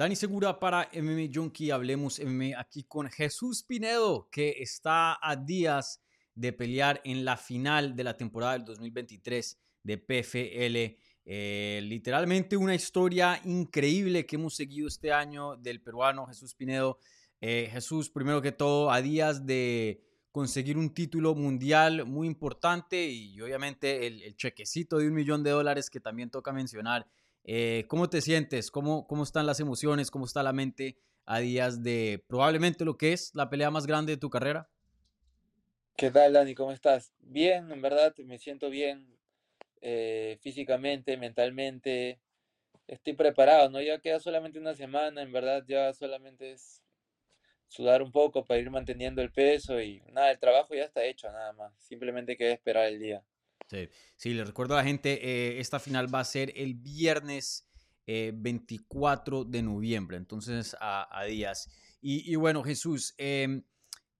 Dani Segura para MMA Junkie, hablemos MMA aquí con Jesús Pinedo, que está a días de pelear en la final de la temporada del 2023 de PFL. Eh, literalmente una historia increíble que hemos seguido este año del peruano Jesús Pinedo. Eh, Jesús, primero que todo, a días de conseguir un título mundial muy importante y obviamente el, chequecito de un millón de dólares que también toca mencionar. Eh, ¿Cómo te sientes? ¿Cómo, ¿Cómo están las emociones? ¿Cómo está la mente a días de probablemente lo que es la pelea más grande de tu carrera? ¿Qué tal, Dani? ¿Cómo estás? Bien, en verdad me siento bien eh, físicamente, mentalmente. Estoy preparado, ¿no? Ya queda solamente una semana, en verdad ya solamente es sudar un poco para ir manteniendo el peso y nada, el trabajo ya está hecho, nada más. Simplemente queda esperar el día. Sí, sí le recuerdo a la gente, eh, esta final va a ser el viernes 24 eh, de noviembre, entonces a, días. Y, bueno, Jesús, em,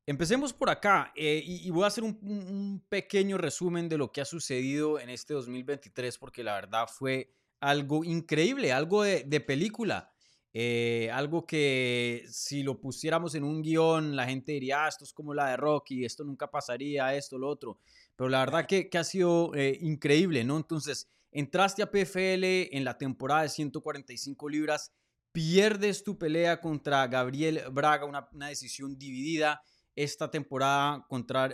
empecemos por acá eh, y, voy a hacer un, pequeño resumen de lo que ha sucedido en este 2023 porque la verdad fue algo increíble, algo de, de película. Eh, algo que si lo pusiéramos en un guion, la gente diría, ah, esto es como la de Rocky, esto nunca pasaría, esto, lo otro. Pero la verdad que, ha sido eh, increíble, ¿no? Entonces, entraste a PFL en la temporada de 145 libras, pierdes tu pelea contra Gabriel Braga, una, decisión dividida. Esta temporada,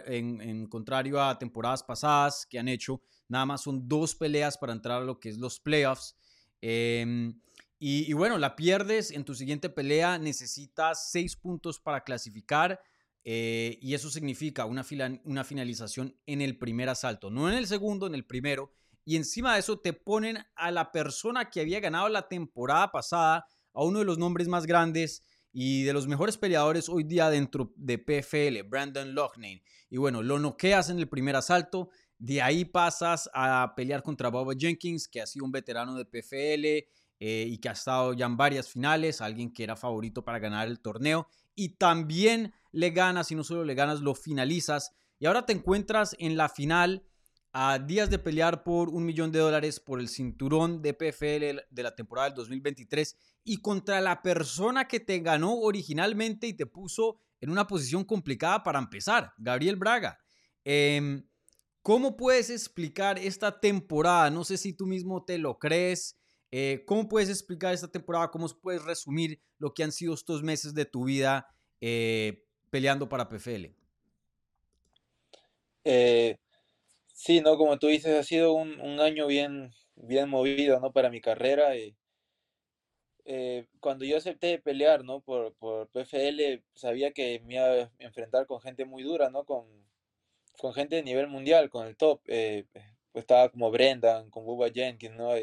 en, en contrario a temporadas pasadas que han hecho, nada más son dos peleas para entrar a lo que es los playoffs. Eh, y, bueno, la pierdes en tu siguiente pelea, necesitas seis puntos para clasificar. Eh, y eso significa una, una finalización en el primer asalto, no en el segundo, en el primero. Y encima de eso te ponen a la persona que había ganado la temporada pasada, a uno de los nombres más grandes y de los mejores peleadores hoy día dentro de PFL, Brandon Loughnane. Y bueno, lo noqueas en el primer asalto, de ahí pasas a pelear contra Boba Jenkins, que ha sido un veterano de PFL, eh, y que ha estado ya en varias finales, alguien que era favorito para ganar el torneo y también le ganas y no solo le ganas, lo finalizas y ahora te encuentras en la final a días de pelear por un millón de dólares por el cinturón de PFL de la temporada del 2023 y contra la persona que te ganó originalmente y te puso en una posición complicada para empezar, Gabriel Braga. Em, ¿Cómo puedes explicar esta temporada? No sé si tú mismo te lo crees. Eh, ¿Cómo puedes explicar esta temporada? ¿Cómo puedes resumir lo que han sido estos meses de tu vida eh, peleando para PFL? Eh, sí, ¿no? Como tú dices, ha sido un, año bien, bien movido, ¿no? Para mi carrera. cuando yo acepté pelear, ¿no? Por, por PFL, sabía que me iba a enfrentar con gente muy dura, ¿no? Con, con gente de nivel mundial, con el top. estaba como Brendan, con Bubba Jenkins, ¿no?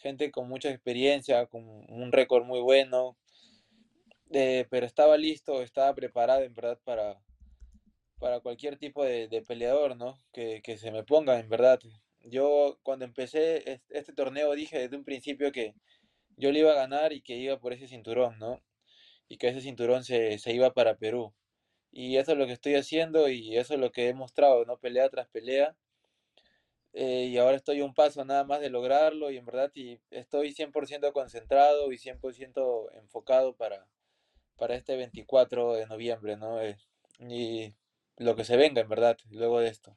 Gente con mucha experiencia, con un récord muy bueno, eh, pero estaba listo, estaba preparado en verdad para, para cualquier tipo de, peleador, ¿no? Que, se me ponga, en verdad. Yo cuando empecé este, torneo dije desde un principio que yo le iba a ganar y que iba por ese cinturón, ¿no? Y que ese cinturón se, se iba para Perú. Y eso es lo que estoy haciendo y eso es lo que he mostrado, ¿no? Pelea tras pelea eh, y ahora estoy un paso nada más de lograrlo y en verdad y estoy 100% concentrado y 100% enfocado para, para este 24 de noviembre, ¿no? Eh, y lo que se venga, en verdad, luego de esto.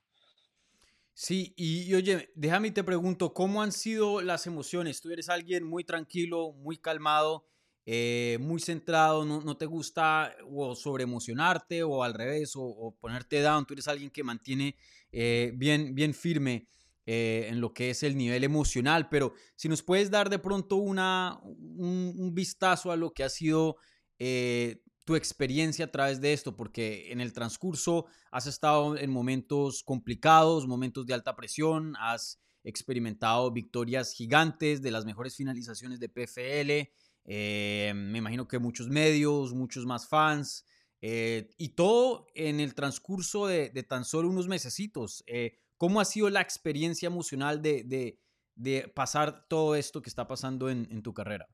Sí, y, oye, déjame te pregunto, ¿cómo han sido las emociones? Tú eres alguien muy tranquilo, muy calmado, eh, muy centrado, no, no, te gusta o sobreemocionarte o al revés, o, ponerte down, tú eres alguien que mantiene bien, bien firme. Eh, en lo que es el nivel emocional, pero si nos puedes dar de pronto una, un, vistazo a lo que ha sido eh, tu experiencia a través de esto, porque en el transcurso has estado en momentos complicados, momentos de alta presión, has experimentado victorias gigantes de las mejores finalizaciones de PFL, eh, me imagino que muchos medios, muchos más fans, y todo en el transcurso de, de, tan solo unos mesecitos. ¿Cómo ha sido la experiencia emocional de, pasar todo esto que está pasando en, tu carrera?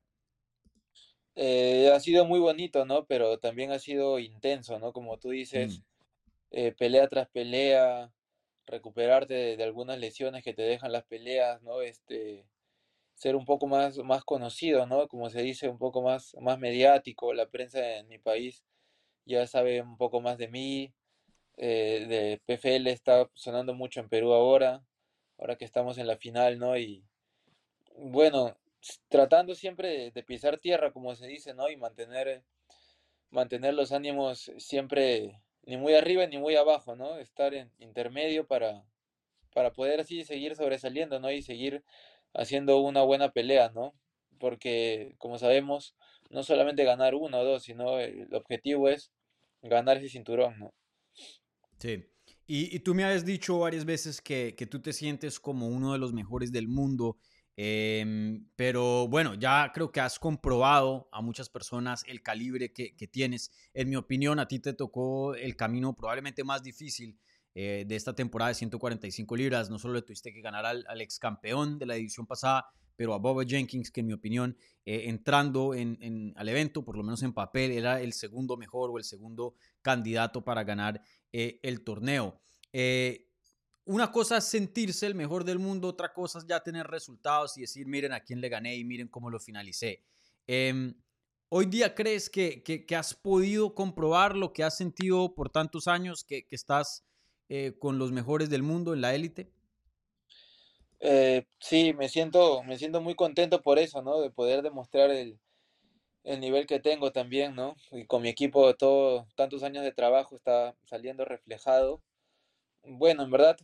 Eh, ha sido muy bonito, ¿no? Pero también ha sido intenso, ¿no? Como tú dices, mm. eh, pelea tras pelea, recuperarte de, algunas lesiones que te dejan las peleas, ¿no? Este, ser un poco más, más conocido, ¿no? Como se dice, un poco más, más mediático. La prensa en mi país ya sabe un poco más de mí. Eh, de PFL está sonando mucho en Perú ahora, ahora que estamos en la final, ¿no? Y bueno, tratando siempre de, pisar tierra, como se dice, ¿no? Y mantener, mantener los ánimos siempre ni muy arriba ni muy abajo, ¿no? Estar en intermedio para, para poder así seguir sobresaliendo, ¿no? Y seguir haciendo una buena pelea, ¿no? Porque, como sabemos, no solamente ganar uno o dos, sino el objetivo es ganar ese cinturón, ¿no? Sí. Y, tú me has dicho varias veces que, tú te sientes como uno de los mejores del mundo, em, pero bueno, ya creo que has comprobado a muchas personas el calibre que, tienes. En mi opinión, a ti te tocó el camino probablemente más difícil eh, de esta temporada de 145 libras. No solo le tuviste que ganar al, ex campeón de la edición pasada, pero a Boba Jenkins, que en mi opinión, eh, entrando en, al evento, por lo menos en papel, era el segundo mejor o el segundo candidato para ganar eh, el torneo. Eh, una cosa es sentirse el mejor del mundo, otra cosa es ya tener resultados y decir, miren a quién le gané y miren cómo lo finalicé. Em, ¿Hoy día crees que, que, has podido comprobar lo que has sentido por tantos años, que, que estás con los mejores del mundo en la élite? Eh, sí, me siento, me siento muy contento por eso, ¿no? De poder demostrar el, el nivel que tengo también, ¿no? Y con mi equipo, todo, tantos años de trabajo está saliendo reflejado. Bueno, en verdad,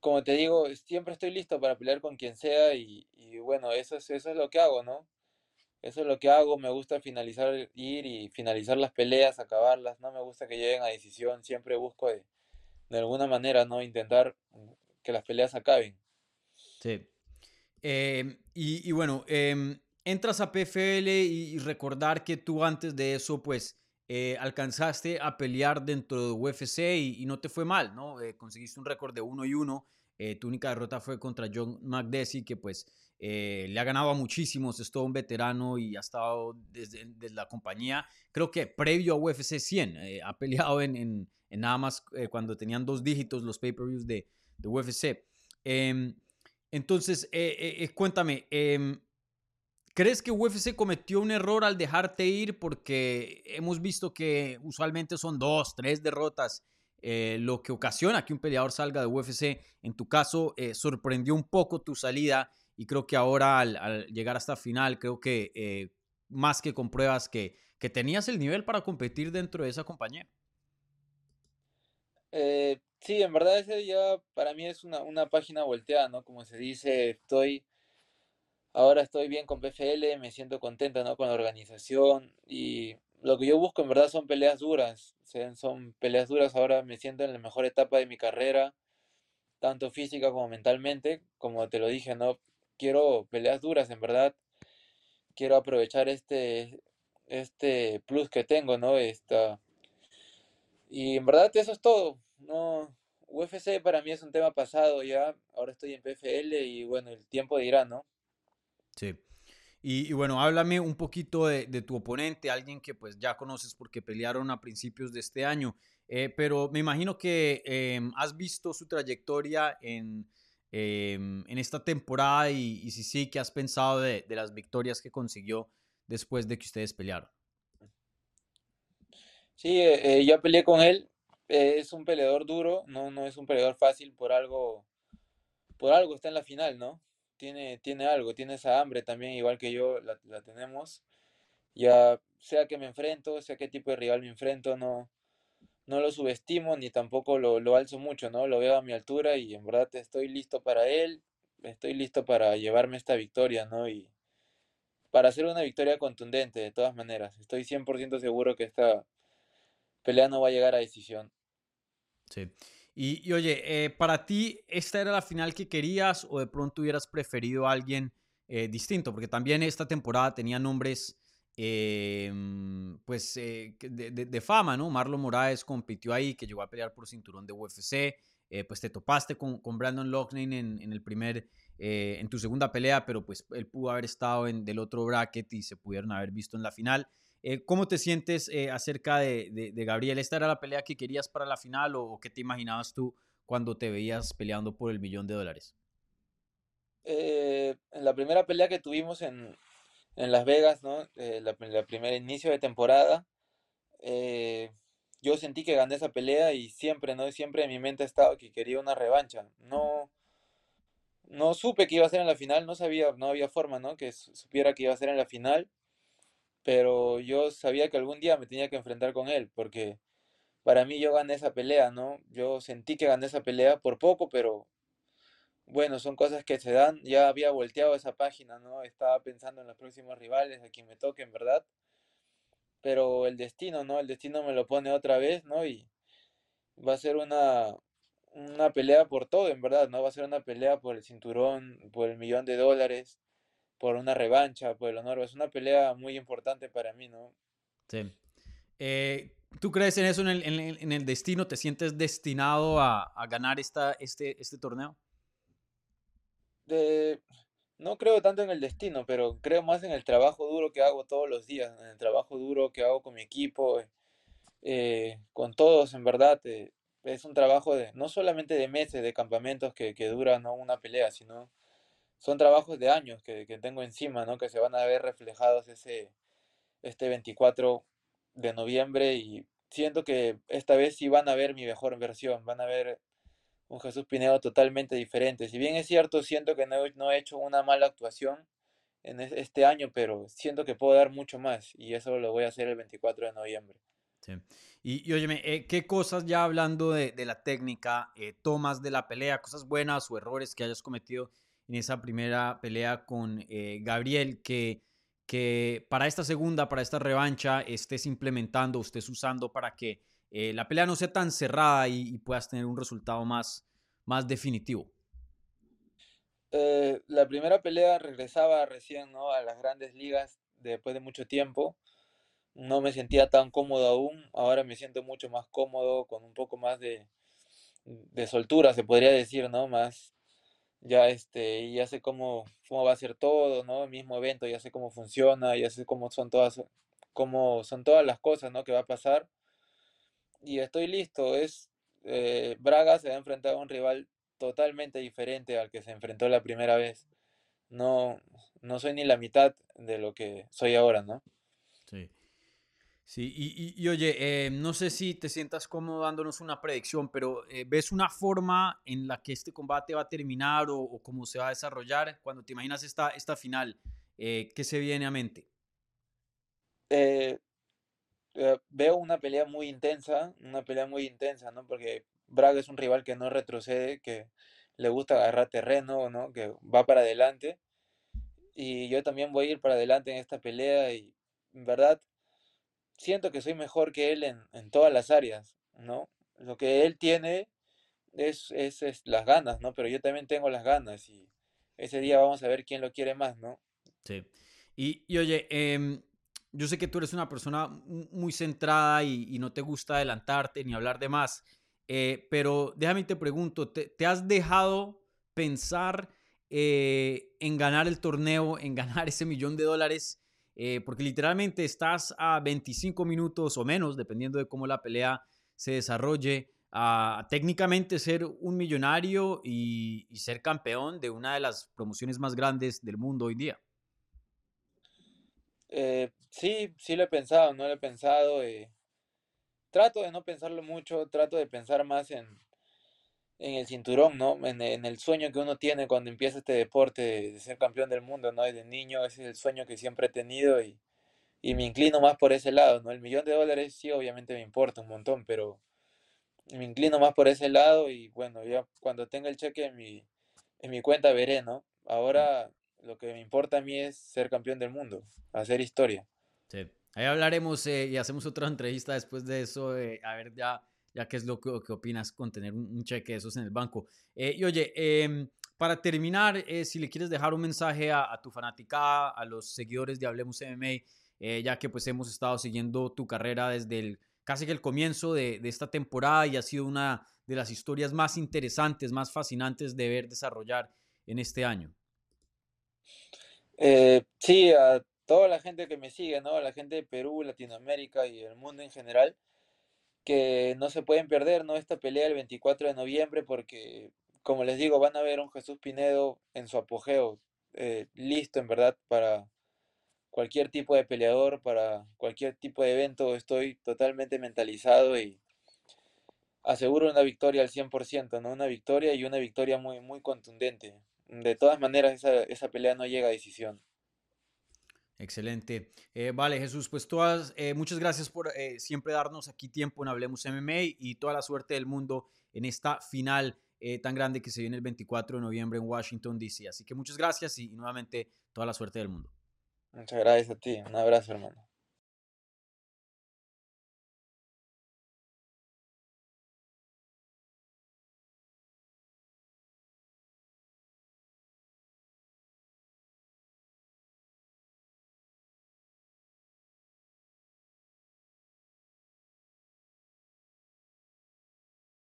como te digo, siempre estoy listo para pelear con quien sea y, bueno, eso es, eso es lo que hago, ¿no? Eso es lo que hago, me gusta finalizar, ir y finalizar las peleas, acabarlas, no me gusta que lleguen a decisión, siempre busco de, de alguna manera, ¿no? Intentar que las peleas acaben. Sí. Em, y, bueno, em, entras a PFL y, recordar que tú antes de eso, pues, eh, alcanzaste a pelear dentro de UFC y, no te fue mal, ¿no? Eh, conseguiste un récord de 1 y 1. Eh, tu única derrota fue contra John McDessie, que pues le ha ganado a muchísimos, es todo un veterano y ha estado desde, la compañía, creo que previo a UFC 100, ha peleado en, nada más cuando tenían dos dígitos los pay-per-views de, de UFC. Em, entonces, cuéntame, em, ¿crees que UFC cometió un error al dejarte ir? Porque hemos visto que usualmente son dos, tres derrotas lo que ocasiona que un peleador salga de UFC. En tu caso, sorprendió un poco tu salida y creo que ahora al, llegar hasta final, creo que más que compruebas que, que tenías el nivel para competir dentro de esa compañía. Eh, Sí, en verdad ese ya para mí es una, una página volteada, ¿no? Como se dice, estoy, ahora estoy bien con PFL, me siento contenta, ¿no? Con la organización y lo que yo busco en verdad son peleas duras, son peleas duras, ahora me siento en la mejor etapa de mi carrera, tanto física como mentalmente, como te lo dije, ¿no? Quiero peleas duras, en verdad, quiero aprovechar este, este plus que tengo, ¿no? Esta, y en verdad eso es todo no, UFC para mí es un tema pasado ya, ahora estoy en PFL y bueno, el tiempo dirá, ¿no? Sí. Y, bueno, háblame un poquito de, tu oponente, alguien que pues ya conoces porque pelearon a principios de este año, eh, pero me imagino que em, has visto su trayectoria en, em, en esta temporada y, si sí, ¿qué has pensado de, de las victorias que consiguió después de que ustedes pelearon? Sí, eh, eh, ya peleé con él es un peleador duro, no, no es un peleador fácil por algo, por algo está en la final, ¿no? Tiene, tiene algo, tiene esa hambre también, igual que yo la, tenemos. Ya sea que me enfrento, sea qué tipo de rival me enfrento, no, no lo subestimo ni tampoco lo, lo alzo mucho, ¿no? Lo veo a mi altura y en verdad estoy listo para él, estoy listo para llevarme esta victoria, ¿no? Y para hacer una victoria contundente, de todas maneras. Estoy 100% seguro que esta pelea no va a llegar a decisión. Sí. Y, oye, eh, para ti, ¿esta era la final que querías o de pronto hubieras preferido a alguien eh, distinto? Porque también esta temporada tenía nombres em, pues eh, de, fama, ¿no? Marlon Moraes compitió ahí, que llegó a pelear por cinturón de UFC. pues te topaste con, con Brandon Loughnane en, el primer, en tu segunda pelea, pero pues él pudo haber estado en del otro bracket y se pudieron haber visto en la final. Eh, ¿Cómo te sientes eh, acerca de, Gabriel? ¿Esta era la pelea que querías para la final o, qué te imaginabas tú cuando te veías peleando por el millón de dólares? Eh, en la primera pelea que tuvimos en, Las Vegas, ¿no? La, la primer inicio de temporada, yo sentí que gané esa pelea y siempre, ¿no? Siempre en mi mente ha estado que quería una revancha. No, no supe que iba a ser en la final, no sabía, no había forma, ¿no? Que supiera que iba a ser en la final, pero yo sabía que algún día me tenía que enfrentar con él, porque para mí yo gané esa pelea, ¿no? Yo sentí que gané esa pelea por poco, pero bueno, son cosas que se dan. Ya había volteado esa página, ¿no? Estaba pensando en los próximos rivales, a quien me toque, en verdad. Pero el destino, ¿no? El destino me lo pone otra vez, ¿no? Y va a ser una, una pelea por todo, en verdad, ¿no? Va a ser una pelea por el cinturón, por el millón de dólares, por una revancha, por el honor. Es una pelea muy importante para mí, ¿no? Sí. Eh, ¿Tú crees en eso, en el, en el, destino? ¿Te sientes destinado a, a ganar esta, este, este torneo? De, no creo tanto en el destino, pero creo más en el trabajo duro que hago todos los días, en el trabajo duro que hago con mi equipo, eh, con todos, en verdad. Eh, es un trabajo de, no solamente de meses, de campamentos que, que duran ¿no? una pelea, sino son trabajos de años que, que, tengo encima, ¿no? que se van a ver reflejados ese, este 24 de noviembre y siento que esta vez sí van a ver mi mejor versión, van a ver un Jesús Pinedo totalmente diferente. Si bien es cierto, siento que no, no he hecho una mala actuación en este año, pero siento que puedo dar mucho más y eso lo voy a hacer el 24 de noviembre. Sí. Y, y óyeme, eh, ¿qué cosas ya hablando de, de la técnica, eh, tomas de la pelea, cosas buenas o errores que hayas cometido en esa primera pelea con eh, Gabriel que, para esta segunda, para esta revancha, estés implementando, estés usando para que la pelea no sea tan cerrada y, puedas tener un resultado más, más definitivo? la primera pelea regresaba recién ¿no? a las grandes ligas después de mucho tiempo no me sentía tan cómodo aún, ahora me siento mucho más cómodo, con un poco más de, de soltura, se podría decir, ¿no? Más, ya este, ya sé cómo, cómo va a ser todo, ¿no? El mismo evento, ya sé cómo funciona, ya sé cómo son todas, cómo son todas las cosas, ¿no? Que va a pasar. Y estoy listo, es, eh, Braga se va a enfrentar a un rival totalmente diferente al que se enfrentó la primera vez. No, no soy ni la mitad de lo que soy ahora, ¿no? Sí. Sí, y, oye, eh, no sé si te sientas cómodo dándonos una predicción, pero eh, ¿ves una forma en la que este combate va a terminar o, cómo se va a desarrollar cuando te imaginas esta, esta final? Eh, ¿Qué se viene a mente? veo una pelea muy intensa, una pelea muy intensa, ¿no? Porque Braga es un rival que no retrocede, que le gusta agarrar terreno, ¿no? Que va para adelante. Y yo también voy a ir para adelante en esta pelea y, en verdad, siento que soy mejor que él en, en todas las áreas, ¿no? Lo que él tiene es, es, es, las ganas, ¿no? Pero yo también tengo las ganas y ese día vamos a ver quién lo quiere más, ¿no? Sí. Y, y oye, eh, yo sé que tú eres una persona muy centrada y, y, no te gusta adelantarte ni hablar de más, eh, pero déjame te pregunto, ¿te, te has dejado pensar eh, en ganar el torneo, en ganar ese millón de dólares? Eh, porque literalmente estás a 25 minutos o menos, dependiendo de cómo la pelea se desarrolle, a técnicamente ser un millonario y, ser campeón de una de las promociones más grandes del mundo hoy día. Eh, sí, sí lo he pensado, no lo he pensado. Eh, trato de no pensarlo mucho, trato de pensar más en, en el cinturón, ¿no? En, en, el sueño que uno tiene cuando empieza este deporte de, ser campeón del mundo, ¿no? Desde niño, ese es el sueño que siempre he tenido y, y, me inclino más por ese lado, ¿no? El millón de dólares sí, obviamente me importa un montón, pero me inclino más por ese lado y bueno, ya cuando tenga el cheque en mi, en mi cuenta veré, ¿no? Ahora lo que me importa a mí es ser campeón del mundo, hacer historia. Sí, ahí hablaremos eh, y hacemos otra entrevista después de eso, eh, a ver ya ya qué es lo que, que, opinas con tener un, un, cheque de esos en el banco. Eh, y oye, eh, para terminar, eh, si le quieres dejar un mensaje a, a, tu fanaticada, a los seguidores de Hablemos MMA, eh, ya que pues hemos estado siguiendo tu carrera desde el, casi que el comienzo de, de, esta temporada y ha sido una de las historias más interesantes, más fascinantes de ver desarrollar en este año. Eh, sí, a toda la gente que me sigue, ¿no? A la gente de Perú, Latinoamérica y el mundo en general que no se pueden perder, ¿no? Esta pelea el 24 de noviembre porque como les digo, van a ver un Jesús Pinedo en su apogeo, eh, listo en verdad para cualquier tipo de peleador, para cualquier tipo de evento. Estoy totalmente mentalizado y aseguro una victoria al 100%, ¿no? Una victoria y una victoria muy, muy contundente. De todas maneras, esa, esa pelea no llega a decisión. Excelente. Eh, vale, Jesús, pues todas, eh, muchas gracias por eh, siempre darnos aquí tiempo en Hablemos MMA y toda la suerte del mundo en esta final tan grande que se viene el 24 de noviembre en Washington, D.C. Así que muchas gracias y nuevamente toda la suerte del mundo. Muchas gracias a ti. Un abrazo, hermano.